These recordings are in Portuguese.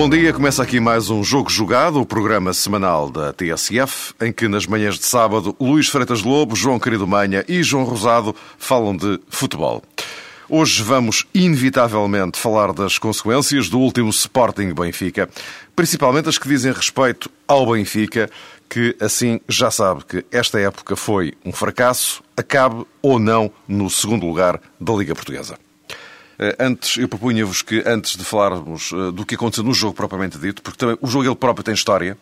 Bom dia, começa aqui mais um Jogo Jogado, o programa semanal da TSF, em que nas manhãs de sábado Luís Freitas Lobo, João Querido Manha e João Rosado falam de futebol. Hoje vamos inevitavelmente falar das consequências do último Sporting Benfica, principalmente as que dizem respeito ao Benfica, que assim já sabe que esta época foi um fracasso, acabe ou não no segundo lugar da Liga Portuguesa. Eh, antes, eu propunha-vos que, antes de falarmos eh, do que aconteceu no jogo propriamente dito, porque também o jogo ele próprio tem história,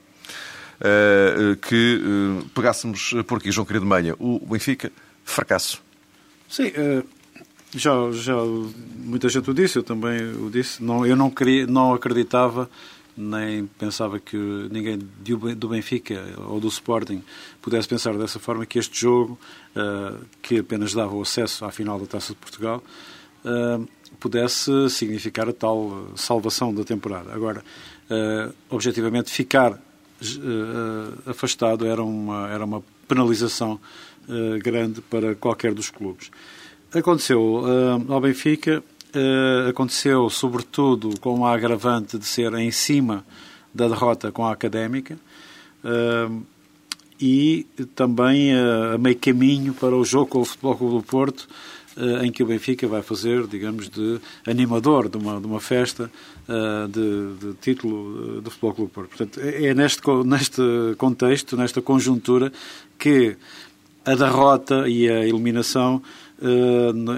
eh, que pegássemos por aqui, João Querido Manha, o Benfica, fracasso. Sim, já, já muita gente o disse, eu também o disse. Não, eu não, queria, não acreditava nem pensava que ninguém do Benfica ou do Sporting pudesse pensar dessa forma que este jogo, que apenas dava o acesso à final da Taça de Portugal, pudesse significar a tal salvação da temporada. Agora, uh, objetivamente, ficar uh, afastado era uma, era uma penalização uh, grande para qualquer dos clubes. Aconteceu ao Benfica, aconteceu sobretudo com a agravante de ser em cima da derrota com a Académica e também a meio caminho para o jogo com o Futebol Clube do Porto, eh, em que o Benfica vai fazer, digamos, de animador de uma, de uma festa eh, de, de título eh, do Futebol Clube Porto. Portanto, é, é neste, neste contexto, nesta conjuntura, que a derrota e a eliminação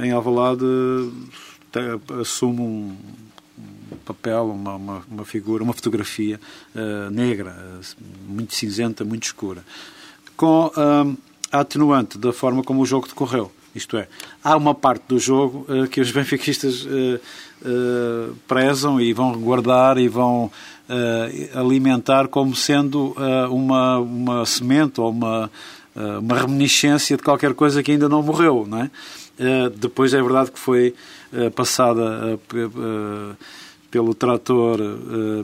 em Alvalade assume um papel, uma, uma, uma, figura, uma fotografia negra, muito cinzenta, muito escura. Com a atenuante da forma como o jogo decorreu. Isto é, há uma parte do jogo uh, que os benfiquistas uh, uh, prezam e vão guardar e vão alimentar como sendo uma, uma semente ou uma, uma reminiscência de qualquer coisa que ainda não morreu, não é? depois é verdade que foi passada pelo trator,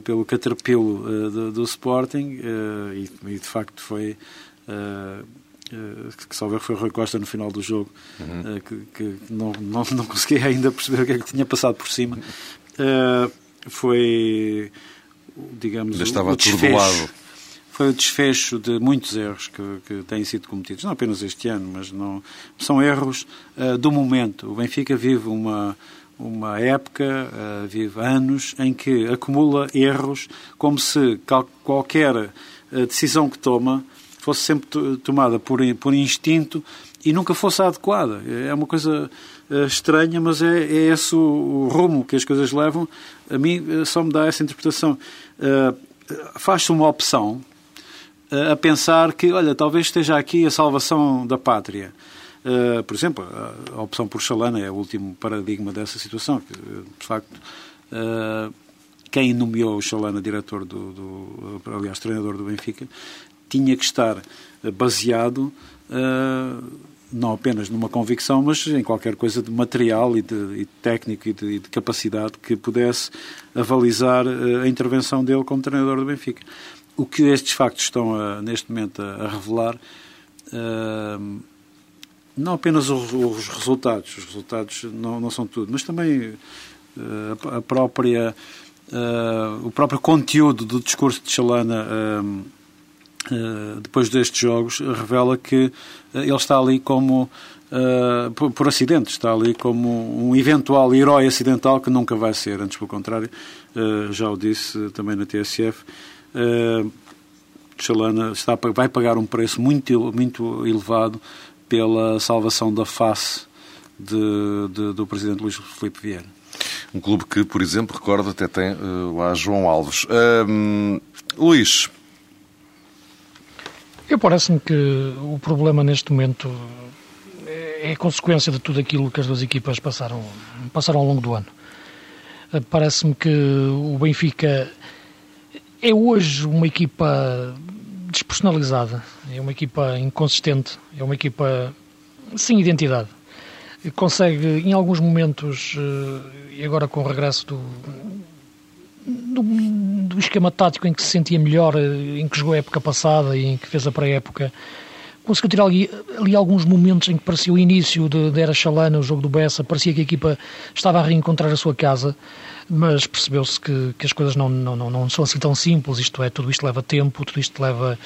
pelo caterpillar do, do, Sporting e, e, de facto foi eh, que salvo foi Rui Costa no final do jogo, uhum. que, que não, não, não conseguia ainda perceber o que é que tinha passado por cima. Uh, foi, digamos, estava o desfecho. Foi o desfecho de muitos erros que, que, têm sido cometidos, não apenas este ano, mas não são erros uh, do momento. O Benfica vive uma, uma época, uh, vive anos, em que acumula erros como se qualquer decisão que toma fosse sempre tomada por, por instinto e nunca fosse adequada. É uma coisa eh, estranha, mas é, é esse o, rumo que as coisas levam. A mim eh, só me dá essa interpretação. Uh, Faz-se uma opção a pensar que, olha, talvez esteja aqui a salvação da pátria. Por exemplo, a, opção por Chalana é o último paradigma dessa situação. De facto, quem nomeou o Chalana diretor do, do, aliás, treinador do Benfica, tinha que estar eh, baseado uh, não apenas numa convicção, mas em qualquer coisa de material e de, e de técnico e de, e de, capacidade que pudesse avalizar uh, a intervenção dele como treinador do Benfica. O que estes factos estão a, neste momento a, a revelar, uh, não apenas os, os, resultados, os resultados não, não são tudo, mas também a própria, o próprio conteúdo do discurso de Chalana eh, depois destes jogos, revela que eh, ele está ali como, uh, por, por, acidente, está ali como um eventual herói acidental que nunca vai ser. Antes, pelo contrário, uh, já o disse também na TSF, uh, Chalana está, vai pagar um preço muito, muito elevado pela salvação da face de, de, do presidente Luís Filipe Vieira. Um clube que, por exemplo, recordo até tem uh, lá João Alves. Luís, eu parece-me que o problema neste momento é consequência de tudo aquilo que as duas equipas passaram, passaram ao longo do ano. Parece-me que o Benfica é hoje uma equipa despersonalizada, é uma equipa inconsistente, é uma equipa sem identidade. Consegue, em alguns momentos, e agora com o regresso do, do, do, esquema tático em que se sentia melhor, em que jogou a época passada e em que fez a pré-época, conseguiu tirar ali, ali, alguns momentos em que parecia o início de Era Chalana, o jogo do Bessa, parecia que a equipa estava a reencontrar a sua casa, mas percebeu-se que, que as coisas não, não, não, não são assim tão simples, isto é, tudo isto leva tempo, tudo isto leva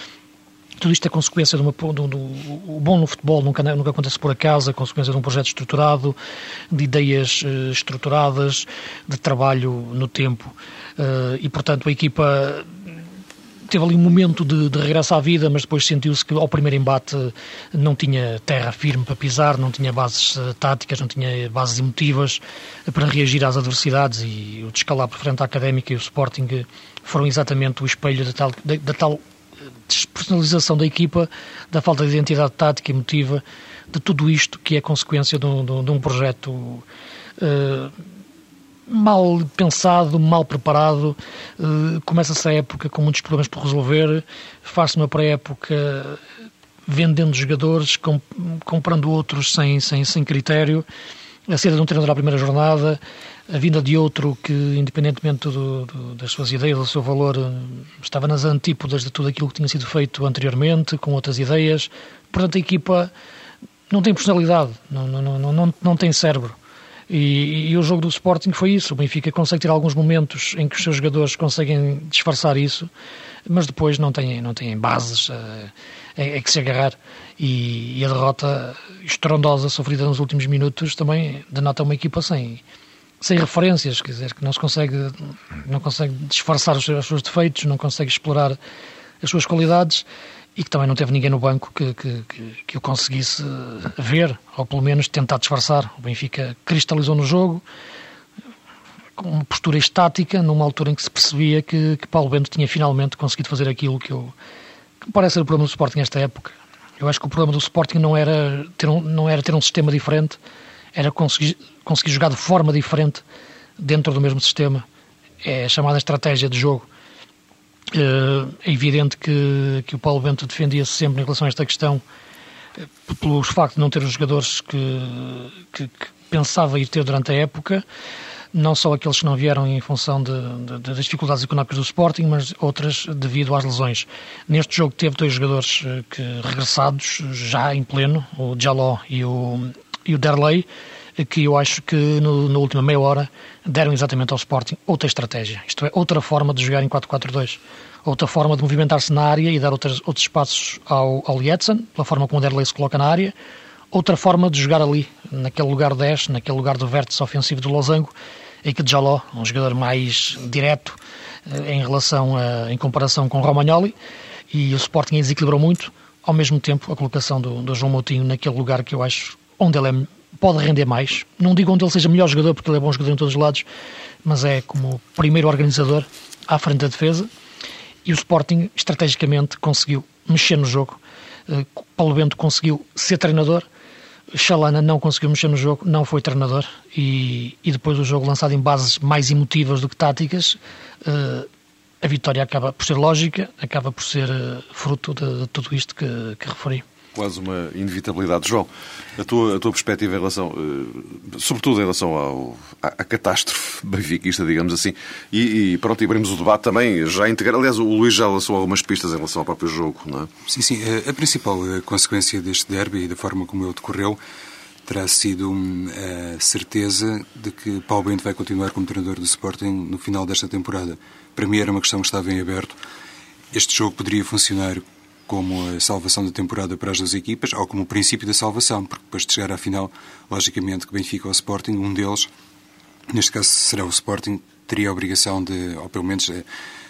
tudo isto é consequência de uma. Do, do, o bom no futebol nunca, nunca acontece por acaso, é consequência de um projeto estruturado, de ideias uh, estruturadas, de trabalho no tempo. Uh, e, portanto, a equipa teve ali um momento de, de regresso à vida, mas depois sentiu-se que ao primeiro embate não tinha terra firme para pisar, não tinha bases uh, táticas, não tinha bases emotivas para reagir às adversidades e o descalabro frente à Académica e o Sporting foram exatamente o espelho da tal, da, da tal despersonalização da equipa, da falta de identidade tática e emotiva, de tudo isto que é consequência de um, de um projeto uh, mal pensado, mal preparado. Uh, Começa-se a época com muitos problemas por resolver, faz-se uma pré-época vendendo jogadores, comp comprando outros sem, sem, sem critério, a saída de um treinador à primeira jornada, a vinda de outro que, independentemente do, do, das suas ideias, do seu valor, estava nas antípodas de tudo aquilo que tinha sido feito anteriormente, com outras ideias. Portanto, a equipa não tem personalidade, não, não, não, não, não tem cérebro. E, e, o jogo do Sporting foi isso. O Benfica consegue ter alguns momentos em que os seus jogadores conseguem disfarçar isso, mas depois não têm, não têm bases é, é que se agarrar. E, e, a derrota estrondosa sofrida nos últimos minutos também denota uma equipa sem, sem referências, quer dizer, que não se consegue, não consegue disfarçar os seus, os seus defeitos, não consegue explorar as suas qualidades e que também não teve ninguém no banco que, que, que, o conseguisse ver, ou pelo menos tentar disfarçar. O Benfica cristalizou no jogo, com uma postura estática, numa altura em que se percebia que, que Paulo Bento tinha finalmente conseguido fazer aquilo que, eu, que me parece ser o problema do Sporting nesta época. Eu acho que o problema do Sporting não era ter um, não era ter um sistema diferente, era conseguir, conseguir jogar de forma diferente dentro do mesmo sistema. É a chamada estratégia de jogo. Eh, é evidente que, que o Paulo Bento defendia-se sempre em relação a esta questão eh, pelo facto de não ter os jogadores que, que, que, pensava ir ter durante a época, não só aqueles que não vieram em função de, de, das dificuldades económicas do Sporting, mas outras devido às lesões. Neste jogo teve dois jogadores eh, que, regressados já em pleno, o Jaló e o, e o Derlei, que eu acho que no, na última meia hora deram exatamente ao Sporting outra estratégia. Isto é, outra forma de jogar em 4-4-2. Outra forma de movimentar-se na área e dar outros, outros espaços ao, ao Lietzen, pela forma como o Derlei se coloca na área. Outra forma de jogar ali, naquele lugar 10, naquele lugar do vértice ofensivo do Losango, em que Jaló, um jogador mais direto eh, em relação a, em comparação com Romagnoli, e o Sporting desequilibrou muito, ao mesmo tempo a colocação do, do João Moutinho naquele lugar que eu acho onde ele é, pode render mais. Não digo onde ele seja melhor jogador, porque ele é bom jogador em todos os lados, mas é como primeiro organizador à frente da defesa. E o Sporting, estrategicamente, conseguiu mexer no jogo. Uh, Paulo Bento conseguiu ser treinador. Chalana não conseguiu mexer no jogo, não foi treinador. E, e depois o jogo lançado em bases mais emotivas do que táticas, uh, a vitória acaba por ser lógica, acaba por ser uh, fruto de, de, tudo isto que, que referi quase uma inevitabilidade. João, a tua, a tua perspectiva em relação, uh, sobretudo em relação ao, à, à catástrofe benfiquista, digamos assim, e, e pronto, e abrimos o debate também, já integrar. Aliás, o Luís já lançou algumas pistas em relação ao próprio jogo, não é? Sim, sim. A, a principal consequência deste derby e da forma como ele decorreu terá sido a certeza de que Paulo Bento vai continuar como treinador do Sporting no final desta temporada. Para mim era uma questão que estava em aberto. Este jogo poderia funcionar como a salvação da temporada para as duas equipas, ou como o princípio da salvação, porque depois de chegar à final, logicamente que Benfica ou Sporting, um deles, neste caso será o Sporting, teria a obrigação de, ou pelo menos eh,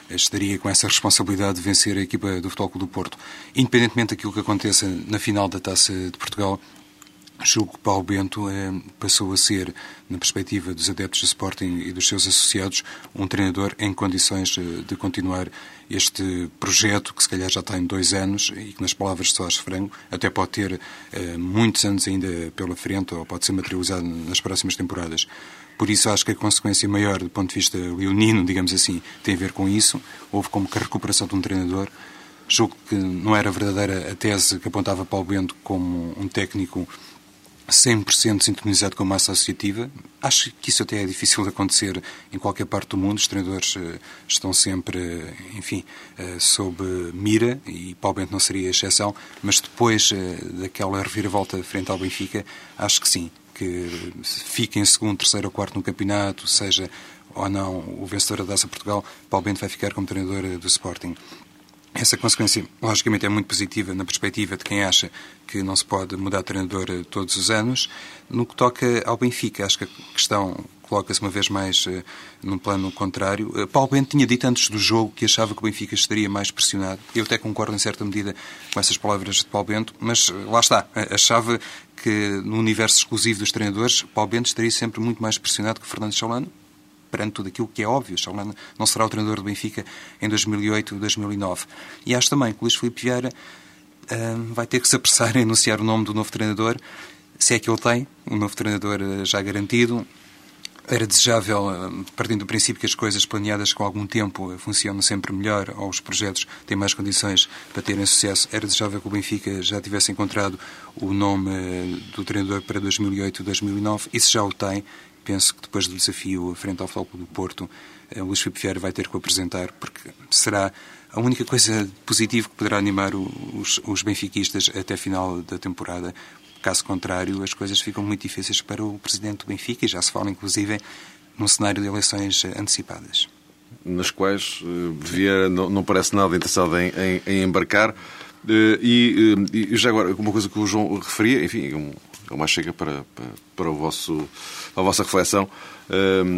estaria com essa responsabilidade de vencer a equipa do Futebol Clube do Porto. Independentemente daquilo que aconteça na final da Taça de Portugal, julgo que Paulo Bento eh, passou a ser, na perspectiva dos adeptos do Sporting e dos seus associados, um treinador em condições eh, de continuar este projeto, que se calhar já tem dois anos e que, nas palavras de Soares Frango, até pode ter eh, muitos anos ainda pela frente ou pode ser materializado nas próximas temporadas. Por isso, acho que a consequência maior, do ponto de vista leonino, digamos assim, tem a ver com isso. Houve como que a recuperação de um treinador Julgo que não era verdadeira a tese que apontava Paulo Bento como um técnico 100% sintonizado com a massa associativa. Acho que isso até é difícil de acontecer em qualquer parte do mundo. Os treinadores uh, estão sempre, uh, enfim, uh, sob mira e Bento não seria a exceção. Mas depois daquela reviravolta frente ao Benfica, acho que sim, que fique em segundo, terceiro ou quarto no campeonato, seja ou não o vencedor da Taça Portugal, Bento vai ficar como treinador do Sporting. Essa consequência, logicamente, é muito positiva na perspectiva de quem acha que não se pode mudar de treinador todos os anos. No que toca ao Benfica, acho que a questão coloca-se uma vez mais uh, num plano contrário. Uh, Paulo Bento tinha dito antes do jogo que achava que o Benfica estaria mais pressionado. Eu até concordo em certa medida com essas palavras de Paulo Bento, mas uh, lá está. Achava que no universo exclusivo dos treinadores, Paulo Bento estaria sempre muito mais pressionado que Fernando Chalano perante tudo aquilo que é óbvio. Chalana não será o treinador do Benfica em 2008 2009. E acho também que Luís Filipe Vieira uh, vai ter que se apressar em anunciar o nome do novo treinador, se é que ele tem, um novo treinador uh, já garantido. Era desejável, uh, partindo do princípio que as coisas planeadas com algum tempo funcionam sempre melhor, ou os projetos têm mais condições para terem sucesso, era desejável que o Benfica já tivesse encontrado o nome do treinador para 2008-2009. Isso já o tem penso que depois do desafio frente ao Futebol do Porto, eh, o Luís Filipe Vieira vai ter que o apresentar, porque será a única coisa positiva que poderá animar os, os benfiquistas até final da temporada. Caso contrário, as coisas ficam muito difíceis para o presidente do Benfica e já se fala, inclusive, num cenário de eleições antecipadas. Nas quais uh, Vieira não, não, parece nada interessado em, em, em embarcar. Uh, e, e, já agora, uma coisa que o João referia, enfim, um, é uma chega para, para, para o vosso a vossa reflexão.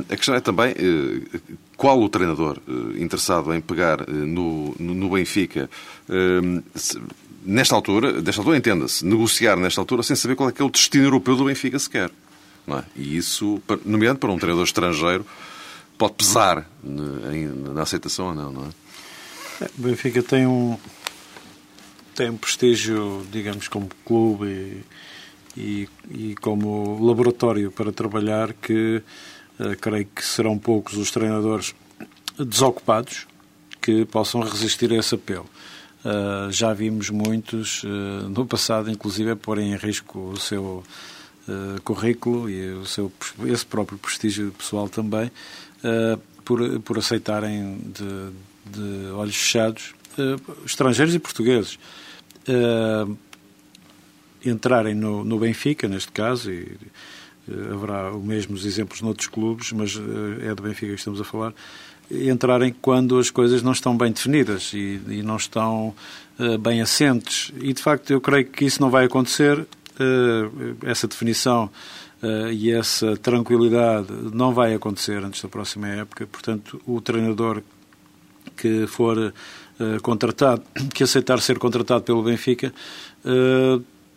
A questão é também eh, qual o treinador eh, interessado em pegar eh, no, no Benfica nesta altura, desta altura entenda-se, negociar nesta altura sem saber qual é que é o destino europeu do Benfica sequer. Não é? E isso, nomeadamente para um treinador estrangeiro, pode pesar na aceitação ou não, não é? é o Benfica tem um, tem um prestígio, digamos, como clube e e, e como laboratório para trabalhar que uh, creio que serão poucos os treinadores desocupados que possam resistir a esse apelo. Uh, já vimos muitos uh, no passado, inclusive, porem em risco o seu currículo e o seu, esse próprio prestígio pessoal também, por, por aceitarem de, de olhos fechados estrangeiros e portugueses entrarem no, no Benfica, neste caso, e uh, haverá os mesmos exemplos noutros clubes, mas uh, é do Benfica que estamos a falar, entrarem quando as coisas não estão bem definidas e, e não estão uh, bem assentes. E, de facto, eu creio que isso não vai acontecer, essa definição e essa tranquilidade não vai acontecer antes da próxima época. Portanto, o treinador que for contratado, que aceitar ser contratado pelo Benfica,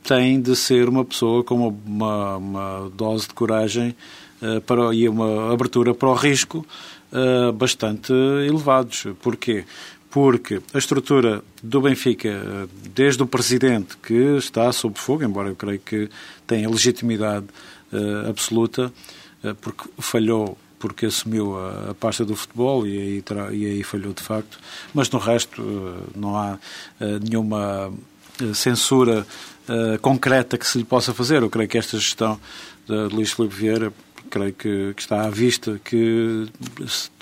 tem de ser uma pessoa com uma, uma dose de coragem uh, para, e uma abertura para o risco uh, bastante elevados. Porquê? Porque a estrutura do Benfica, desde o presidente que está sob fogo, embora eu creio que tenha legitimidade uh, absoluta, porque falhou porque assumiu a, a, pasta do futebol e aí, e aí falhou de facto, mas no resto não há nenhuma censura uh, concreta que se lhe possa fazer. Eu creio que esta gestão de Luís Filipe Vieira creio que, que, está à vista que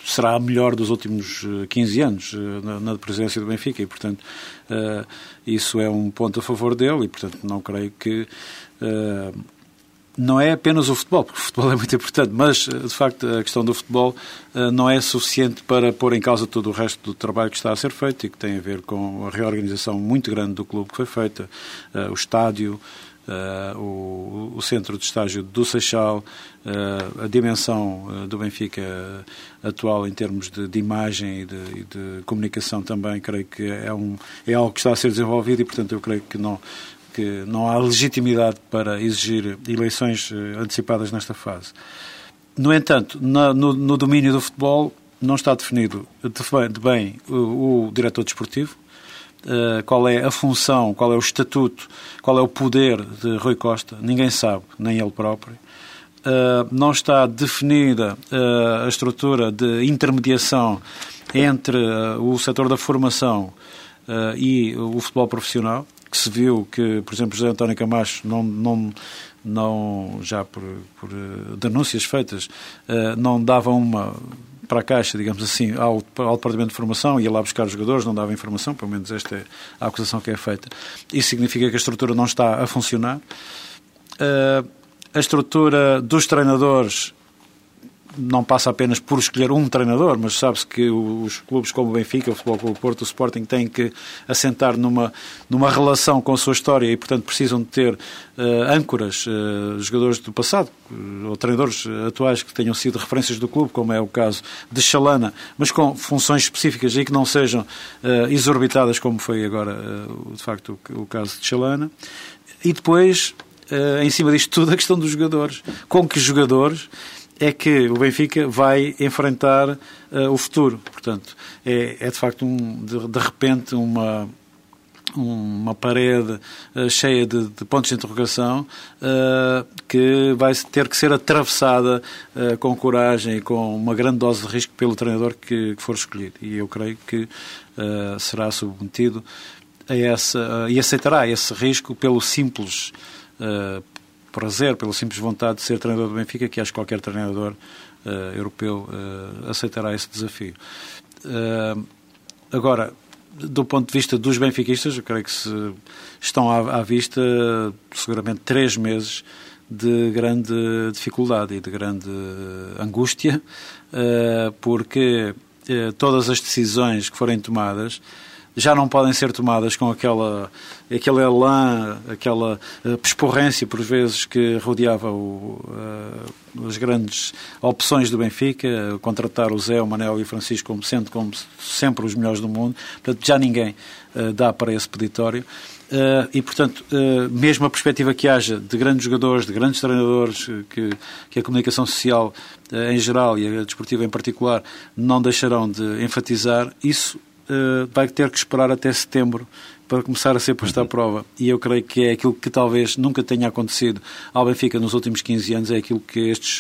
será a melhor dos últimos 15 eh, anos eh, na, na presidência do Benfica e, portanto, uh, isso é um ponto a favor dele e, portanto, não creio que uh, não é apenas o futebol, porque o futebol é muito importante, mas, de facto, a questão do futebol uh, não é suficiente para pôr em causa todo o resto do trabalho que está a ser feito e que tem a ver com a reorganização muito grande do clube que foi feita, uh, o estádio, o, o, centro de estágio do Seixal, a dimensão do Benfica atual em termos de, de imagem e de, e de, comunicação também, creio que é, um, é algo que está a ser desenvolvido e, portanto, eu creio que não que não há legitimidade para exigir eleições eh, antecipadas nesta fase. No entanto, no, no, domínio do futebol não está definido de bem o, o diretor desportivo, uh, qual é a função, qual é o estatuto, qual é o poder de Rui Costa, ninguém sabe, nem ele próprio. Uh, não está definida uh, a estrutura de intermediação entre o setor da formação e o futebol profissional, que se viu que, por exemplo, José António Camacho não, não, não já por, por denúncias feitas, uh, não dava uma para a Caixa, digamos assim, ao, ao Departamento de Formação, ia lá buscar os jogadores, não dava informação, pelo menos esta é a acusação que é feita. Isso significa que a estrutura não está a funcionar. Uh, a estrutura dos treinadores não passa apenas por escolher um treinador, mas sabe-se que os clubes como o Benfica, o Futebol Clube Porto, o Sporting têm que assentar numa, numa relação com a sua história e, portanto, precisam de ter uh, âncoras, uh, jogadores do passado, uh, ou treinadores atuais que tenham sido referências do clube, como é o caso de Chalana, mas com funções específicas e que não sejam exorbitadas, como foi agora, de facto, o, o caso de Chalana. E depois, em cima disto tudo, a questão dos jogadores. Com que jogadores é que o Benfica vai enfrentar uh, o futuro. Portanto, é, é de facto, um, de, de repente, uma, uma parede uh, cheia de, de, pontos de interrogação uh, que vai ter que ser atravessada uh, com coragem e com uma grande dose de risco pelo treinador que, que for escolhido. E eu creio que será submetido a essa e aceitará esse risco pelo simples prazer, pela simples vontade de ser treinador do Benfica, que acho que qualquer treinador uh, europeu uh, aceitará esse desafio. Uh, agora, do ponto de vista dos benfiquistas, eu creio que se estão à, à vista seguramente três meses de grande dificuldade e de grande angústia, porque todas as decisões que forem tomadas já não podem ser tomadas com aquela, aquele elan, aquela uh, pesporrência, por vezes, que rodeava o, uh, as grandes opções do Benfica, contratar o Zé, o Manel e o Francisco como sendo como sempre os melhores do mundo. Portanto, já ninguém uh, dá para esse peditório. Uh, e, portanto, uh, mesmo a perspectiva que haja de grandes jogadores, de grandes treinadores, que, que a comunicação social uh, em geral e a desportiva em particular não deixarão de enfatizar, isso uh, vai ter que esperar até setembro para começar a ser posta à prova. E eu creio que é aquilo que talvez nunca tenha acontecido ao Benfica nos últimos 15 anos, é aquilo que estes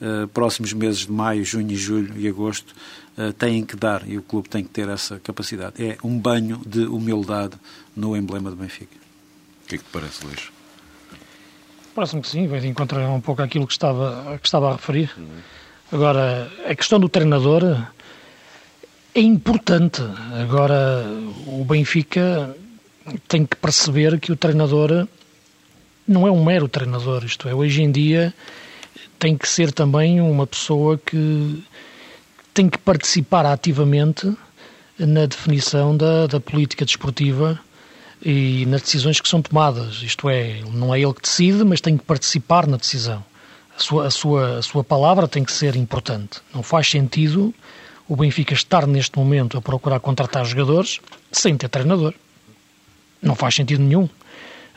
uh, próximos meses de maio, junho, julho e agosto uh, têm que dar e o clube tem que ter essa capacidade. É um banho de humildade no emblema do Benfica. O que é que te parece, Luís? Parece-me que sim, vai de encontro um pouco aquilo que estava, que estava a referir. Agora, a questão do treinador é importante. Agora, o Benfica tem que perceber que o treinador não é um mero treinador, isto é, hoje em dia tem que ser também uma pessoa que tem que participar ativamente na definição da, da política desportiva e nas decisões que são tomadas. Isto é, não é ele que decide, mas tem que participar na decisão. A sua, a sua, a sua palavra tem que ser importante. Não faz sentido o Benfica estar neste momento a procurar contratar jogadores sem ter treinador. Não faz sentido nenhum.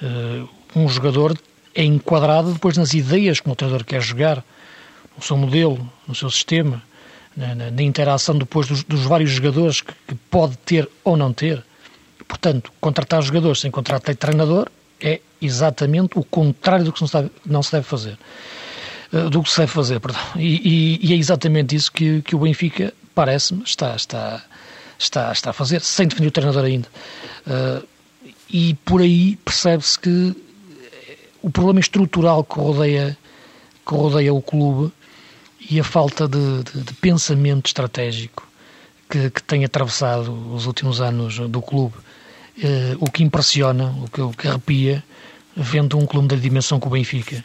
Uh, um jogador é enquadrado depois nas ideias que o treinador quer jogar, no seu modelo, no seu sistema, na, na, na interação depois dos, dos vários jogadores que, que, pode ter ou não ter. Portanto, contratar jogadores sem contratar treinador é exatamente o contrário do que não se deve, não se deve fazer. Uh, do que se deve fazer, perdão. E, e, e é exatamente isso que, que o Benfica parece-me, está, está, está, está a fazer, sem definir o treinador ainda. Uh, e por aí percebe-se que o problema estrutural que rodeia, que rodeia o clube e a falta de, de, de pensamento estratégico que, que, tem atravessado os últimos anos do clube, uh, o que impressiona, o que, o que arrepia, vendo um clube da dimensão que o Benfica,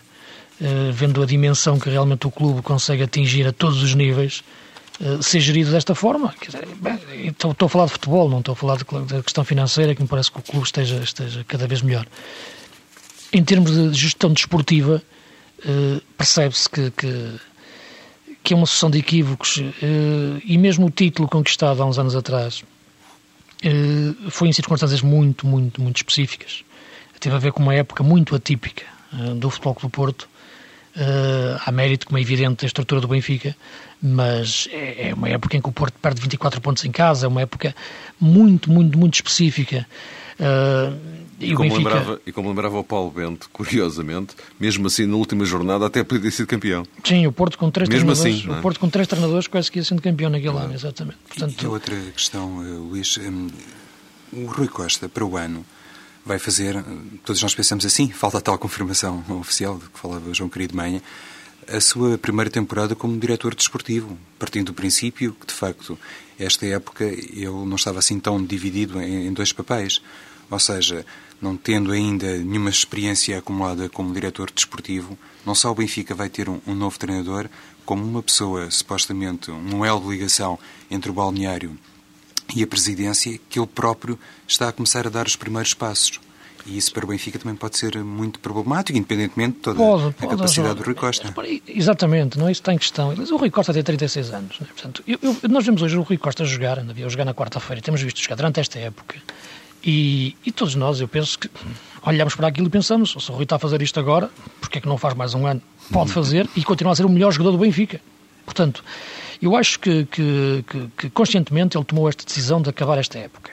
uh, vendo a dimensão que realmente o clube consegue atingir a todos os níveis, eh, ser gerido desta forma. Estou, estou, a falar de futebol, não estou a falar da questão financeira, que me parece que o clube esteja, esteja cada vez melhor. Em termos de gestão desportiva, eh, percebe-se que, que, que, é uma sucessão de equívocos eh, e mesmo o título conquistado há uns anos atrás foi em circunstâncias muito, muito, muito específicas. Teve a ver com uma época muito atípica do Futebol Clube do Porto, Uh, há mérito, como é evidente, da estrutura do Benfica, mas é, é, uma época em que o Porto perde 24 pontos em casa, é uma época muito, muito, muito específica. Uh, e, e, como Benfica... lembrava, e como lembrava o Paulo Bento, curiosamente, mesmo assim na última jornada até podia ter sido campeão. Sim, o Porto com três mesmo treinadores, assim, é? o Porto com três treinadores quase que ia sendo campeão naquele ano, exatamente. Portanto... E, e outra questão, eh, Luís, hum, o Rui Costa, para o ano, vai fazer, todos nós pensamos assim, falta a tal confirmação oficial de que falava João Querido Manha, a sua primeira temporada como diretor desportivo, partindo do princípio que, de facto, esta época ele não estava assim tão dividido em, dois papéis. Ou seja, não tendo ainda nenhuma experiência acumulada como diretor desportivo, não só o Benfica vai ter um, um novo treinador, como uma pessoa, supostamente, um elo de ligação entre o balneário e a presidência, que ele próprio está a começar a dar os primeiros passos. E isso para o Benfica também pode ser muito problemático, independentemente de toda pode, a pode, capacidade do Rui Costa. Exatamente, não é isso está em questão. Mas o Rui Costa tem 36 anos. Né? Portanto, eu, eu, nós vemos hoje o Rui Costa jogar, ainda havia jogar na quarta-feira, temos visto jogar durante esta época. E, e, todos nós, eu penso que olhamos para aquilo e pensamos: se o Rui está a fazer isto agora, porque é que não faz mais um ano? Pode uhum. fazer e continua a ser o melhor jogador do Benfica. Portanto, eu acho que, que, que, que conscientemente ele tomou esta decisão de acabar esta época.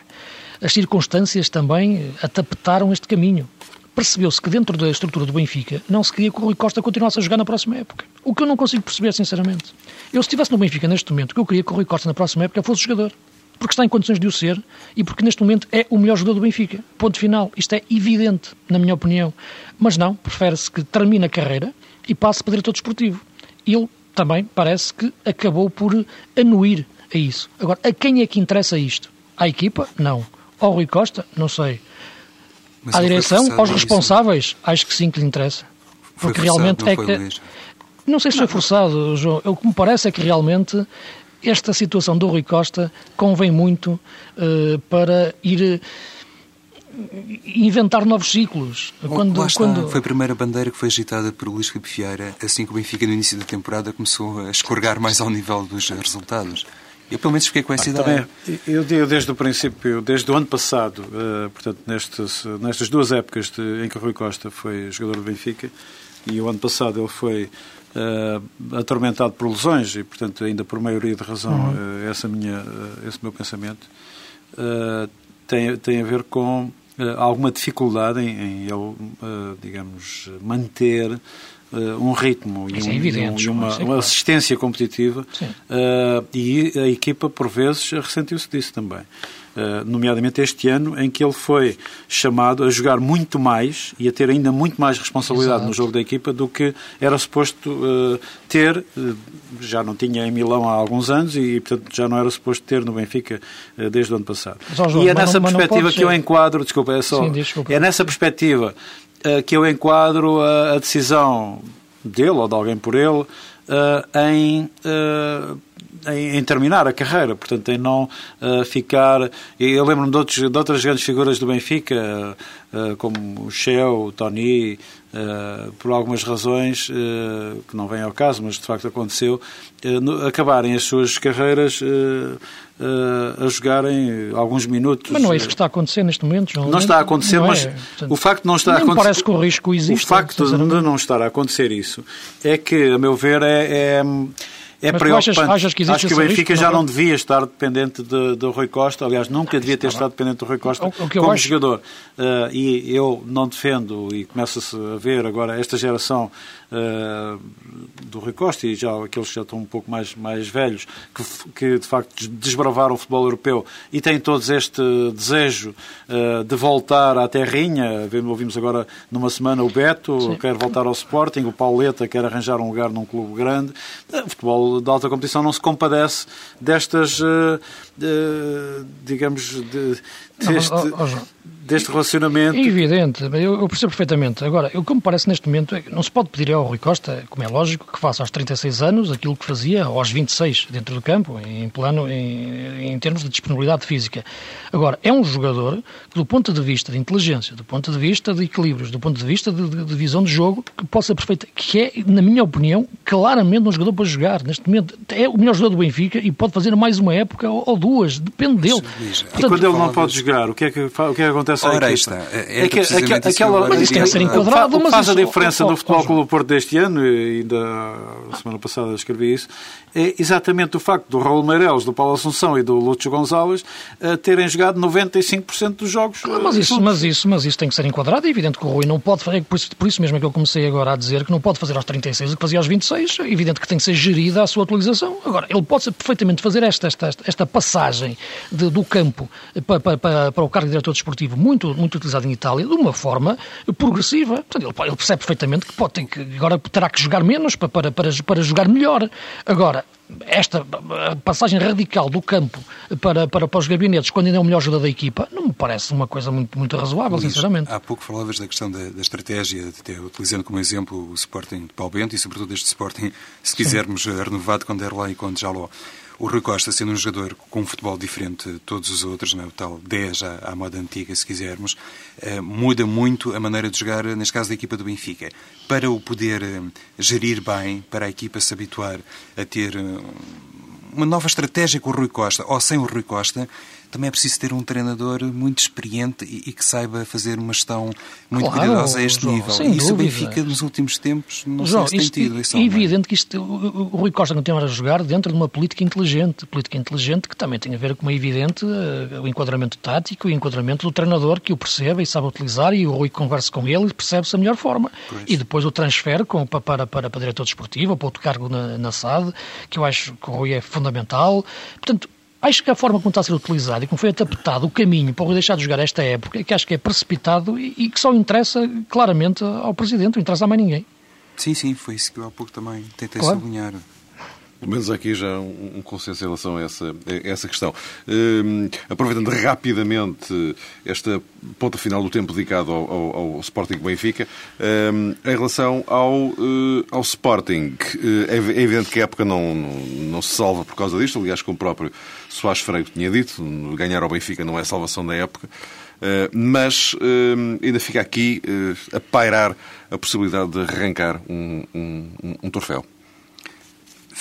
As circunstâncias também adaptaram este caminho. Percebeu-se que dentro da estrutura do Benfica não se queria que o Rui Costa continuasse a jogar na próxima época. O que eu não consigo perceber, sinceramente. Eu, se estivesse no Benfica neste momento, que eu queria que o Rui Costa na próxima época fosse jogador porque está em condições de o ser e porque neste momento é o melhor jogador do Benfica. Ponto final. Isto é evidente, na minha opinião. Mas não, prefere-se que termine a carreira e passe para diretor desportivo. Ele também parece que acabou por anuir a isso. Agora, a quem é que interessa isto? À equipa? Não. Ao Rui Costa? Não sei. Mas à direção? Aos responsáveis? Acho que sim que lhe interessa. Porque realmente é que. Não sei se foi forçado, João. O que me parece é que realmente esta situação do Rui Costa convém muito uh, para ir inventar novos ciclos. Quando, quando... Foi a primeira bandeira que foi agitada por Luís Filipe Vieira, assim que o Benfica no início da temporada começou a escorregar mais ao nível dos resultados. Eu pelo menos fiquei com essa ah, ideia. Também, eu digo desde o princípio, desde o ano passado, uh, portanto, nestes, nestas duas épocas de, em que o Rui Costa foi jogador do Benfica, e o ano passado ele foi uh, atormentado por lesões, e portanto, ainda por maioria de razão, uhum. uh, essa minha, esse meu pensamento, tem, tem a ver com uh, alguma dificuldade em, em ele, uh, digamos, manter um ritmo e, um, é evidente, e uma, uma, assistência competitiva e a equipa, por vezes, ressentiu-se disso também. Eh, nomeadamente este ano, em que ele foi chamado a jogar muito mais e a ter ainda muito mais responsabilidade Exato. no jogo da equipa do que era suposto uh, ter. Uh, já não tinha em Milão há alguns anos e, portanto, já não era suposto ter no Benfica desde o ano passado. João, e é nessa perspectiva que eu enquadro, desculpa, é só. Sim, desculpa. É nessa perspectiva que eu enquadro a, a, decisão dele ou de alguém por ele em em, em, terminar a carreira, portanto, em não ficar. Eu lembro-me de, de, outras grandes figuras do Benfica, como o Shell, o Tony, uh, por algumas razões que não vêm ao caso, mas de facto aconteceu, no, acabarem as suas carreiras. a jogarem alguns minutos. Mas não é isso que está a acontecer neste momento, Não, não está a acontecer, é, mas portanto, o facto de não estar a acontecer. parece que o risco existe. O facto de não estar a acontecer isso é que, a meu ver, é, é é Mas preocupante. Achas, achas que Acho que o Benfica já não devia estar dependente de, do Rui Costa, aliás, nunca não, devia ter estado dependente do Rui Costa o, o como acho... jogador. Uh, e eu não defendo, e começa-se a ver agora esta geração uh, do Rui Costa e já aqueles que já estão um pouco mais, mais velhos, que, que de facto desbravaram o futebol europeu e têm todos este desejo uh, de voltar à terrinha. Ouvimos agora numa semana o Beto, Sim. quer voltar ao Sporting, o Pauleta quer arranjar um lugar num clube grande. O futebol da alta competição não se compadece destas, uh, digamos, de, deste, não, oh, oh, deste relacionamento. É evidente, eu, eu percebo perfeitamente. Agora, o que me parece neste momento é que não se pode pedir ao Rui Costa, como é lógico, que faça aos 36 anos aquilo que fazia aos 26 dentro do campo, em plano, em, em termos de disponibilidade física. Agora, é um jogador que, do ponto de vista de inteligência, do ponto de vista de equilíbrios, do ponto de vista de, de, de visão de jogo, que possa perfeita, que é, na minha opinião, claramente um jogador para jogar. Neste momento, é o melhor jogador do Benfica e pode fazer mais uma época ou, ou duas, depende dele. Portanto, e quando ele não pode jogar, o que é que, o que, é que acontece Ora, aí está. É, é que, aquela, mas isto tem que ser enquadrado. O que faz a diferença no Futebol Clube Porto deste ano, e ainda a semana passada escrevi isso, é exatamente o facto do Raul Meireles, do Paulo Assunção e do Lúcio Gonzalez uh, terem jogado 95% dos jogos. Claro, mas, isso, mas, isso, mas isso tem que ser enquadrado. É evidente que o Rui não pode fazer, por isso, por isso mesmo é que eu comecei agora a dizer que não pode fazer aos 36 o que fazia aos 26. É evidente que tem que ser gerida a sua utilização. Agora, ele pode perfeitamente fazer esta, esta, esta passagem de, do campo para, para, para, o cargo de diretor desportivo, muito, muito utilizado em Itália, de uma forma progressiva. Portanto, ele, ele percebe perfeitamente que, pode ter que agora terá que jogar menos para, para, para, para jogar melhor. Agora, esta passagem radical do campo para, para, para os gabinetes, quando ainda é o melhor jogador da equipa, não me parece uma coisa muito, muito razoável, Luís, sinceramente. Há pouco falavas da questão da, da estratégia, até utilizando como exemplo o Sporting de Paulo Bento e, sobretudo, este Sporting, se quisermos, Sim. renovado com Derlei e com Jaló. O Rui Costa, sendo um jogador com um futebol diferente de todos os outros, não é? o tal 10 à, à moda antiga, se quisermos, eh, muda muito a maneira de jogar, neste caso, da equipa do Benfica. Para o poder eh, gerir bem, para a equipa se habituar a ter eh, uma nova estratégia com o Rui Costa, ou sem o Rui Costa, também é preciso ter um treinador muito experiente e, e que saiba fazer uma gestão muito claro, cuidadosa a este João, nível. E isso o Benfica, nos últimos tempos, não João, sei se tem tido. Isso, é evidente que isto, o, Rui Costa continua a jogar dentro de uma política inteligente. Política inteligente que também tem a ver com uma evidente uh, o enquadramento tático e o enquadramento do treinador que o percebe e sabe utilizar e o Rui conversa com ele e percebe-se a melhor forma. E depois o transfere com, para, para, para, para diretor desportivo ou para outro cargo na, na SAD, que eu acho que o Rui é fundamental. Portanto, Acho que a forma como está a ser utilizado e como foi adaptado o caminho para o deixar de jogar esta época, é que acho que é precipitado e, e que só interessa claramente ao Presidente, não interessa a mais ninguém. Sim, sim, foi isso que eu há pouco também tentei claro. sublinhar. Pelo menos aqui já um, um consenso em relação a essa, a essa questão. Uh, aproveitando rapidamente esta ponta final do tempo dedicado ao, ao, ao Sporting Benfica, uh, em relação ao, uh, ao Sporting, é evidente que a época não, não, não, se salva por causa disto, aliás, como o próprio Soares Freire tinha dito, ganhar ao Benfica não é salvação da época. mas ainda fica aqui a pairar a possibilidade de arrancar um, um, um troféu.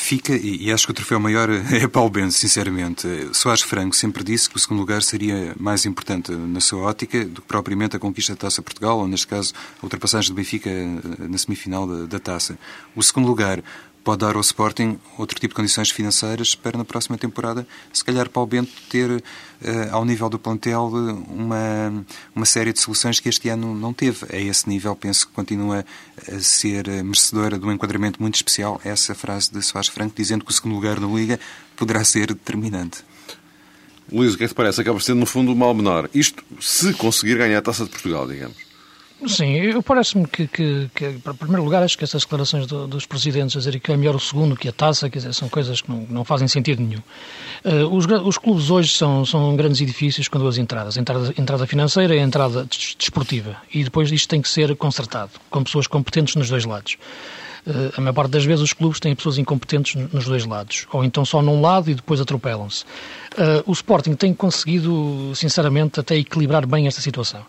Fica, e acho que o troféu maior é Paulo Benz, sinceramente. Soares Franco sempre disse que o segundo lugar seria mais importante na sua ótica do que propriamente a conquista da Taça Portugal, ou neste caso a ultrapassagem do Benfica na semifinal da, da Taça. O segundo lugar pode dar ao Sporting outro tipo de condições financeiras para na próxima temporada, se calhar para o Bento ter, eh, ao nível do plantel, uma, uma série de soluções que este ano não teve. A esse nível, penso que continua a ser merecedora de um enquadramento muito especial essa frase de Soares Franco, dizendo que o segundo lugar na Liga poderá ser determinante. Luís, o que é que te parece? Acaba sendo, no fundo, o mal menor. Isto se conseguir ganhar a Taça de Portugal, digamos. Sim, eu parece-me que, que, que, primeiro lugar, acho que essas declarações do, dos presidentes a dizer que é melhor o segundo que a taça, quer dizer, são coisas que não, não fazem sentido nenhum. Uh, os, os, clubes hoje são, são grandes edifícios com duas entradas, entrada, entrada financeira e entrada desportiva. E depois isto tem que ser consertado, com pessoas competentes nos dois lados. Uh, a maior parte das vezes os clubes têm pessoas incompetentes nos dois lados, ou então só num lado e depois atropelam-se. Uh, o Sporting tem conseguido, sinceramente, até equilibrar bem esta situação.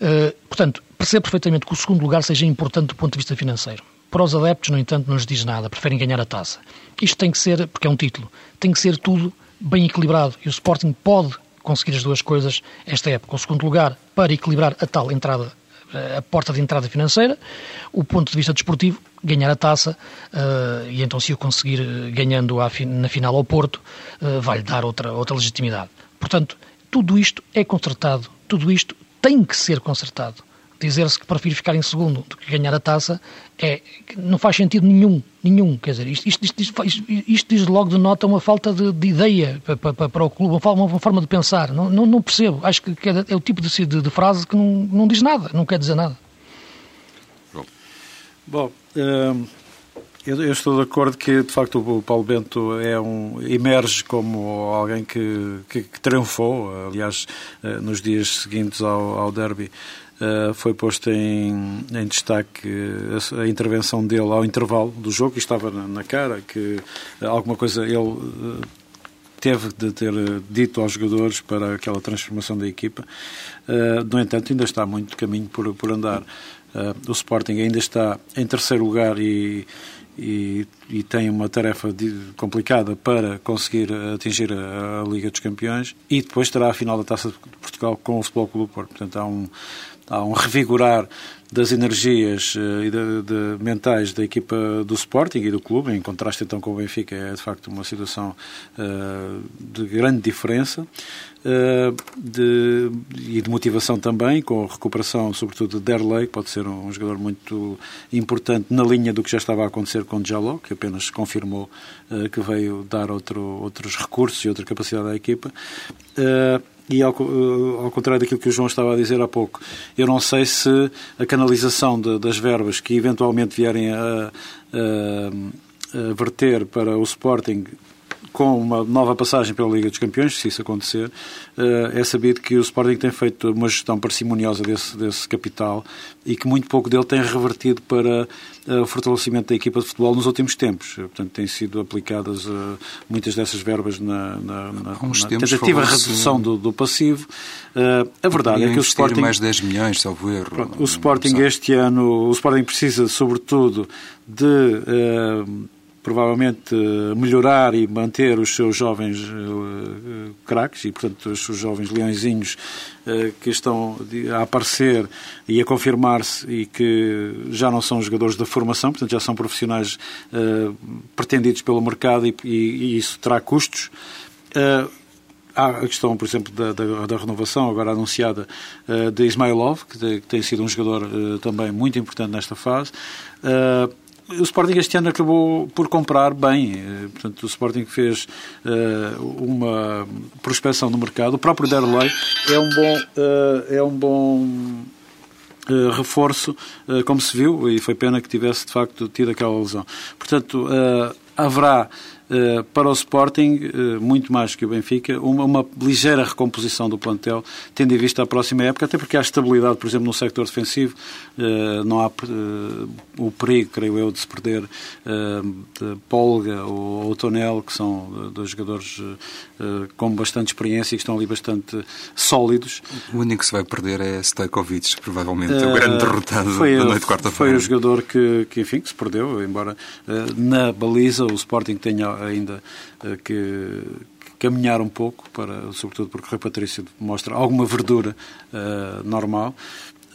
Uh, portanto, percebo perfeitamente que o segundo lugar seja importante do ponto de vista financeiro. Para os adeptos, no entanto, não lhes diz nada, preferem ganhar a taça. Isto tem que ser, porque é um título, tem que ser tudo bem equilibrado e o Sporting pode conseguir as duas coisas esta época. O segundo lugar, para equilibrar a tal entrada, eh, a porta de entrada financeira, o ponto de vista desportivo, ganhar a taça, uh, e então se o conseguir ganhando na final ao Porto, uh, vai-lhe dar outra, outra legitimidade. Portanto, tudo isto é consertado, tudo isto tem que ser consertado. Dizer-se que prefiro ficar em segundo do que ganhar a taça é, não faz sentido nenhum. Nenhum. Quer dizer, isto, isto, isto, isto diz logo denota uma falta de, de ideia para, para, para, o clube, uma, uma forma de pensar. Não, não, não percebo. Acho que é, é o tipo de, de, de, frase que não, não diz nada, não quer dizer nada. Bom, hum, eu, eu, estou de acordo que, de facto, o Paulo Bento é um, emerge como alguém que, que, que triunfou. Aliás, eh, nos dias seguintes ao, ao derby, Uh, foi posto em, em destaque a, a, intervenção dele ao intervalo do jogo, e estava na, na cara que alguma coisa ele teve de ter dito aos jogadores para aquela transformação da equipa. No entanto, ainda está muito caminho por, por andar. o Sporting ainda está em terceiro lugar e e, e tem uma tarefa de, complicada para conseguir atingir a, a, Liga dos Campeões e depois terá a final da Taça de Portugal com o Futebol Clube Porto. Portanto, há um, há um revigorar das energias uh, e de, de, mentais da equipa do Sporting e do clube, em contraste então com o Benfica, é de facto uma situação uh, de grande diferença uh, de, e de motivação também, com a recuperação sobretudo de Derlei, que pode ser um, um, jogador muito importante na linha do que já estava a acontecer com Jaló, que apenas confirmou que veio dar outro, outros recursos e outra capacidade à equipa e ao, uh, ao, contrário daquilo que o João estava a dizer há pouco, eu não sei se a canalização de, das verbas que eventualmente vierem a, a, a verter para o Sporting com uma nova passagem pela Liga dos Campeões, se isso acontecer, eh, é sabido que o Sporting tem feito uma gestão parcimoniosa desse, desse capital e que muito pouco dele tem revertido para eh, o fortalecimento da equipa de futebol nos últimos tempos. Portanto, têm sido aplicadas eh, muitas dessas verbas na, na, na, na tentativa de redução do, do, passivo. A verdade é que o Sporting... mais 10 milhões, salvo erro. Pronto, o Sporting este ano, o Sporting precisa, sobretudo, de provavelmente melhorar e manter os seus jovens uh, craques e, portanto, os seus jovens leõezinhos uh, que estão a aparecer e a confirmar-se e que já não são jogadores da formação, portanto, já são profissionais uh, pretendidos pelo mercado e, e, e isso terá custos. Há a questão, por exemplo, da, da, da renovação agora anunciada de Ismailov, que, tem sido um jogador também muito importante nesta fase o Sporting este ano acabou por comprar bem. Eh, portanto, o Sporting fez uh, uma prospecção no mercado. O próprio Derlei é um bom, uh, é um bom uh, reforço, como se viu, e foi pena que tivesse de facto tido aquela lesão. Portanto, haverá eh, para o Sporting, eh, muito mais que o Benfica, uma, uma, ligeira recomposição do plantel, tendo em vista a próxima época, até porque há estabilidade, por exemplo, no sector defensivo, eh, não há o perigo, creio eu, de se perder de Polga ou, Tonel, que são dois jogadores com bastante experiência e que estão ali bastante sólidos. O único que se vai perder é Stojkovic, provavelmente, o grande derrotado foi, da noite de quarta-feira. Foi o jogador que, que, enfim, que se perdeu, embora na baliza o Sporting tenha ainda eh, que, caminhar um pouco, para, sobretudo porque o Patrício mostra alguma verdura uh, normal.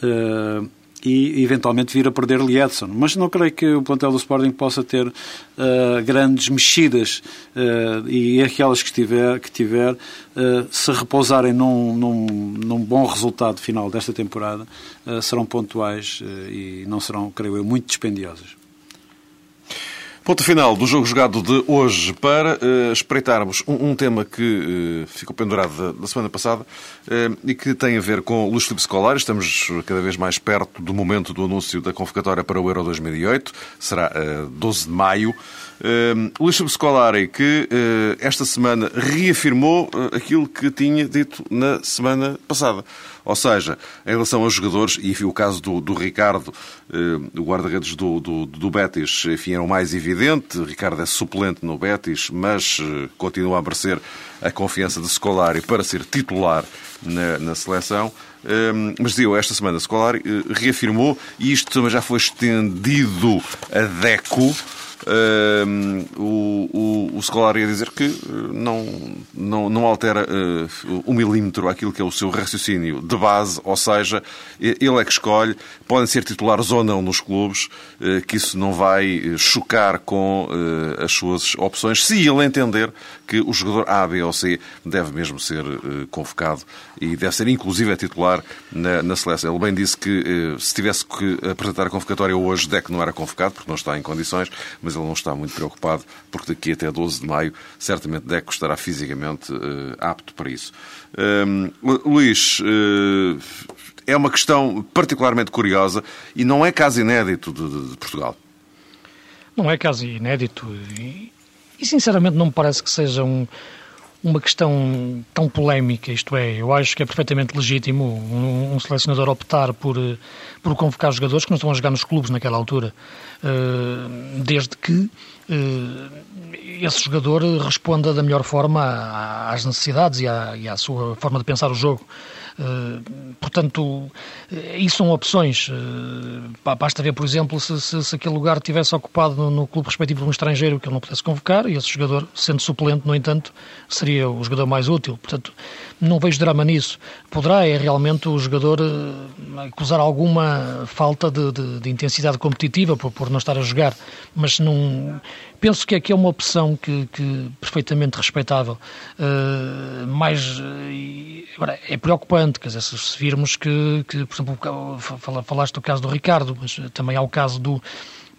Uh, e eventualmente vir a perder Liedson. Mas não creio que o plantel do Sporting possa ter uh, grandes mexidas uh, e aquelas que tiver, que tiver uh, se repousarem num, num, num, bom resultado final desta temporada, serão pontuais e não serão, creio eu, muito dispendiosas. Ponto final do jogo jogado de hoje para uh, espreitarmos um, um, tema que uh, ficou pendurado da, semana passada uh, e que tem a ver com Luís Filipe Scolari. Estamos cada vez mais perto do momento do anúncio da convocatória para o Euro 2008. Será uh, 12 de maio. Uh, Luís Scolari que esta semana reafirmou aquilo que tinha dito na semana passada. Ou seja, em relação aos jogadores, e enfim, o caso do, do Ricardo, eh, o guarda-redes do, do, do, Betis, enfim, era o mais evidente. Ricardo é suplente no Betis, mas continua a merecer a confiança de Scolari para ser titular na, na seleção. Um, mas dizia esta semana, Scolari uh, reafirmou, e isto também já foi estendido a Deco, Uh, o, o, o Scolari a dizer que eh, não, não, não altera um milímetro aquilo que é o seu raciocínio de base, ou seja, ele é que escolhe, podem ser titulares ou não nos clubes, uh, que isso não vai chocar com as suas opções, se ele entender que o jogador A, B ou C deve mesmo ser convocado e deve ser inclusive a titular na, na seleção. Ele bem disse que se tivesse que apresentar a convocatória hoje, Deck não era convocado, porque não está em condições, mas ele não está muito preocupado, porque daqui até 12 de maio, certamente Deco estará fisicamente uh, apto para isso. Um, Luís, uh, é uma questão particularmente curiosa e não é caso inédito de, de, de Portugal. Não é caso inédito e, e, sinceramente não me parece que seja um, uma questão tão polémica, isto é, eu acho que é perfeitamente legítimo um, um, selecionador optar por, por convocar jogadores que não estão a jogar nos clubes naquela altura, uh, desde que esse jogador responda da melhor forma às necessidades e à, e à sua forma de pensar o jogo. Eh, portanto, eh, isso são opções. Eh, basta ver, por exemplo, se, se, se aquele lugar tivesse ocupado no, no, clube respectivo de um estrangeiro que ele não pudesse convocar, e esse jogador, sendo suplente, no entanto, seria o jogador mais útil. Portanto, não vejo drama nisso. Poderá é realmente o jogador acusar alguma falta de, de, de intensidade competitiva por, por, não estar a jogar, mas não penso que aqui é uma opção que, que perfeitamente respeitável. Uh, mais agora é preocupante, quer dizer, se virmos que, que por exemplo, falaste do caso do Ricardo, mas também há o caso do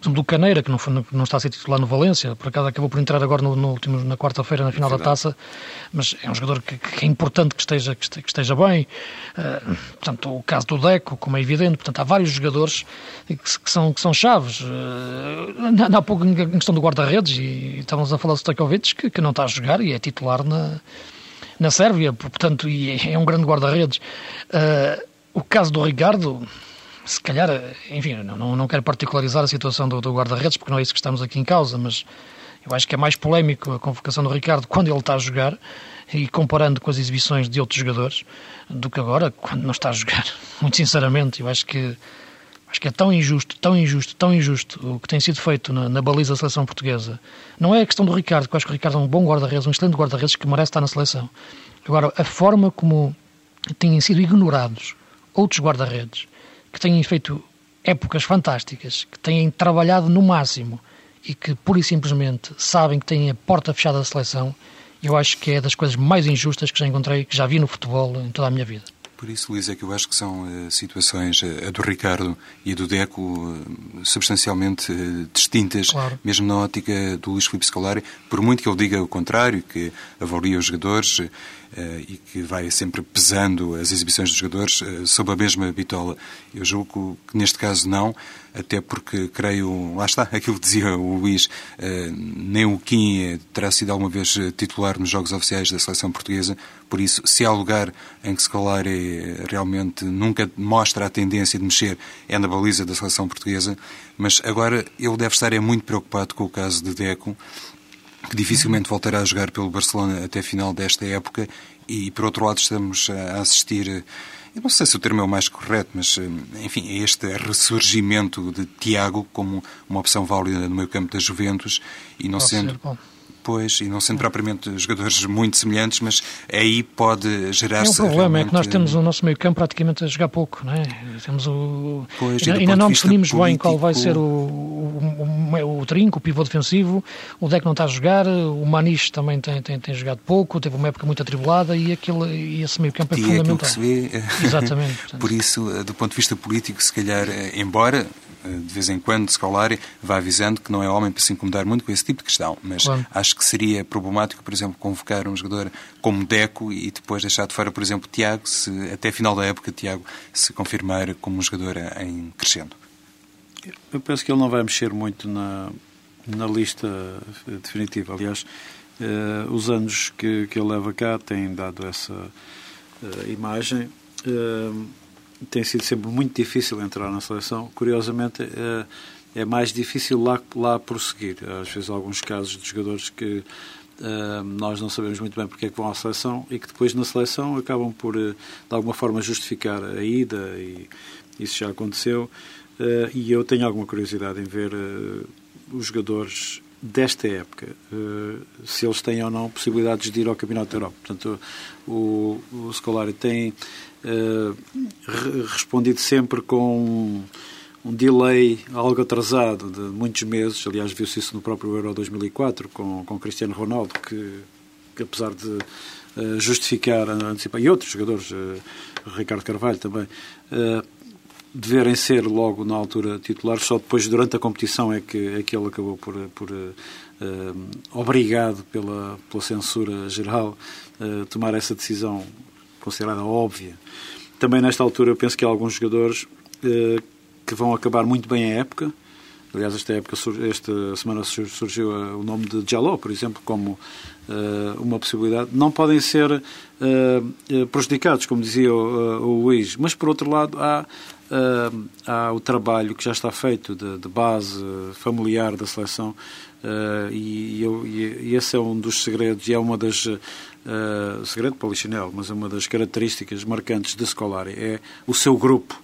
por exemplo, do Caneira, que não, foi, não está a ser titular no Valência, por acaso acabou por entrar agora no, no último, na quarta-feira na final da taça, mas é um jogador que, que é importante que esteja, que esteja bem. Uh, portanto, o caso do Deco, como é evidente, portanto, há vários jogadores que, que são, que são chaves. Uh, há pouco em questão do guarda-redes, e estávamos a falar do Stojkovic, que, que não está a jogar e é titular na, na Sérvia, portanto, e é, é um grande guarda-redes. Uh, o caso do Ricardo se calhar, enfim, não, não quero particularizar a situação do, do guarda-redes, porque não é isso que estamos aqui em causa, mas eu acho que é mais polémico a convocação do Ricardo quando ele está a jogar e comparando com as exibições de outros jogadores do que agora quando não está a jogar. Muito sinceramente, eu acho que acho que é tão injusto, tão injusto, tão injusto o que tem sido feito na, na baliza da seleção portuguesa. Não é a questão do Ricardo, que eu acho que o Ricardo é um bom guarda-redes, um excelente guarda-redes que merece estar na seleção. Agora, a forma como têm sido ignorados outros guarda-redes que têm feito épocas fantásticas, que têm trabalhado no máximo e que pura e simplesmente sabem que têm a porta fechada da seleção, eu acho que é das coisas mais injustas que já encontrei, que já vi no futebol em toda a minha vida. Por isso, Luís, é que eu acho que são uh, situações, uh, a do Ricardo e a do Deco, uh, substancialmente distintas, claro. mesmo na ótica do Luís Filipe Scolari, por muito que ele diga o contrário, que avalia os jogadores e que vai sempre pesando as exibições dos jogadores sob a mesma bitola. Eu julgo que neste caso não, até porque creio, lá está, aquilo que dizia o Luís, nem o Kim terá sido alguma vez titular nos jogos oficiais da seleção portuguesa, por isso, se há lugar em que Scolari realmente nunca mostra a tendência de mexer, é na baliza da seleção portuguesa, mas agora ele deve estar é muito preocupado com o caso de Deco, que dificilmente voltará a jogar pelo Barcelona até final desta época, e por outro lado estamos a assistir eu não sei se o termo é o mais correto, mas, enfim, este ressurgimento de Tiago como uma opção válida no meio campo da Juventus e não Pode sendo depois, e não sendo propriamente jogadores muito semelhantes, mas aí pode gerar-se. É um problema, é que nós temos o nosso meio campo praticamente a jogar pouco, não é? Temos o. Pois, ainda, ainda não definimos político... bem qual vai ser o, o, o, o, trinco, o pivô defensivo, o Deck não está a jogar, o Maniche também tem, tem, tem jogado pouco, teve uma época muito atribulada e, aquele, e esse meio campo é, é fundamental. Que se vê. Exatamente. Por isso, do ponto de vista político, se calhar, embora de vez em quando, Scolari vai avisando que não é homem para se incomodar muito com esse tipo de questão, mas claro. acho que seria problemático, por exemplo, convocar um jogador como Deco e depois deixar de fora, por exemplo, Tiago, se até final da época Tiago se confirmar como um jogador em crescendo. Eu penso que ele não vai mexer muito na, na lista definitiva. Aliás, eh, os anos que, que ele leva cá têm dado essa eh, imagem. Eh, tem sido sempre muito difícil entrar na seleção. Curiosamente, é, é mais difícil lá, lá prosseguir. Às vezes, alguns casos de jogadores que uh, nós não sabemos muito bem porque é que vão à seleção e que depois na seleção acabam por, uh, de alguma forma, justificar a ida, e isso já aconteceu. E eu tenho alguma curiosidade em ver os jogadores desta época, se eles têm ou não possibilidades de ir ao Campeonato da Europa. Portanto, o, o Scolari tem respondido sempre com um, delay algo atrasado de muitos meses. Aliás, viu-se isso no próprio Euro 2004 com, com Cristiano Ronaldo, que, que apesar de uh, justificar, antecipar, e outros jogadores, uh, Ricardo Carvalho também, deverem ser logo na altura titulares, só depois, durante a competição, é que, é que ele acabou por, por obrigado pela, pela censura geral, tomar essa decisão considerada óbvia. Também nesta altura eu penso que há alguns jogadores uh, que vão acabar muito bem a época. Aliás, esta época, esta semana surgiu o nome de Jaló, por exemplo, como uma possibilidade. Não podem ser prejudicados, como dizia o, o Luís, mas por outro lado há há o trabalho que já está feito de, de base familiar da seleção uh, e, eu, e, esse é um dos segredos e é uma das uh, segredo para o Lichinel, mas é uma das características marcantes de Scolari é o seu grupo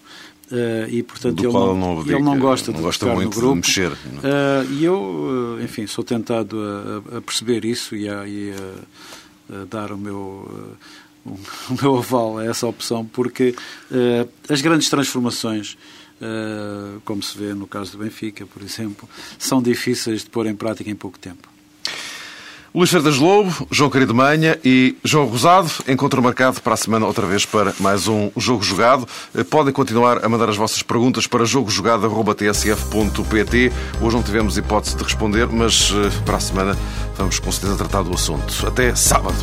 Uh, e portanto ele não, não ele não, gosta não de gosta muito no grupo. de mexer. Uh, e eu, enfim, sou tentado a, a perceber isso e a, e a, a dar o meu o meu aval a essa opção, porque uh, as grandes transformações, como se vê no caso do Benfica, por exemplo, são difíceis de pôr em prática em pouco tempo. Luís Freitas Lobo, João Querido Manha e João Rosado. Encontro marcado para a semana outra vez para mais um Jogo Jogado. Eh, podem continuar a mandar as vossas perguntas para jogojogado.tsf.pt. Hoje não tivemos hipótese de responder, mas eh, para a semana vamos com certeza tratar do assunto. Até sábado.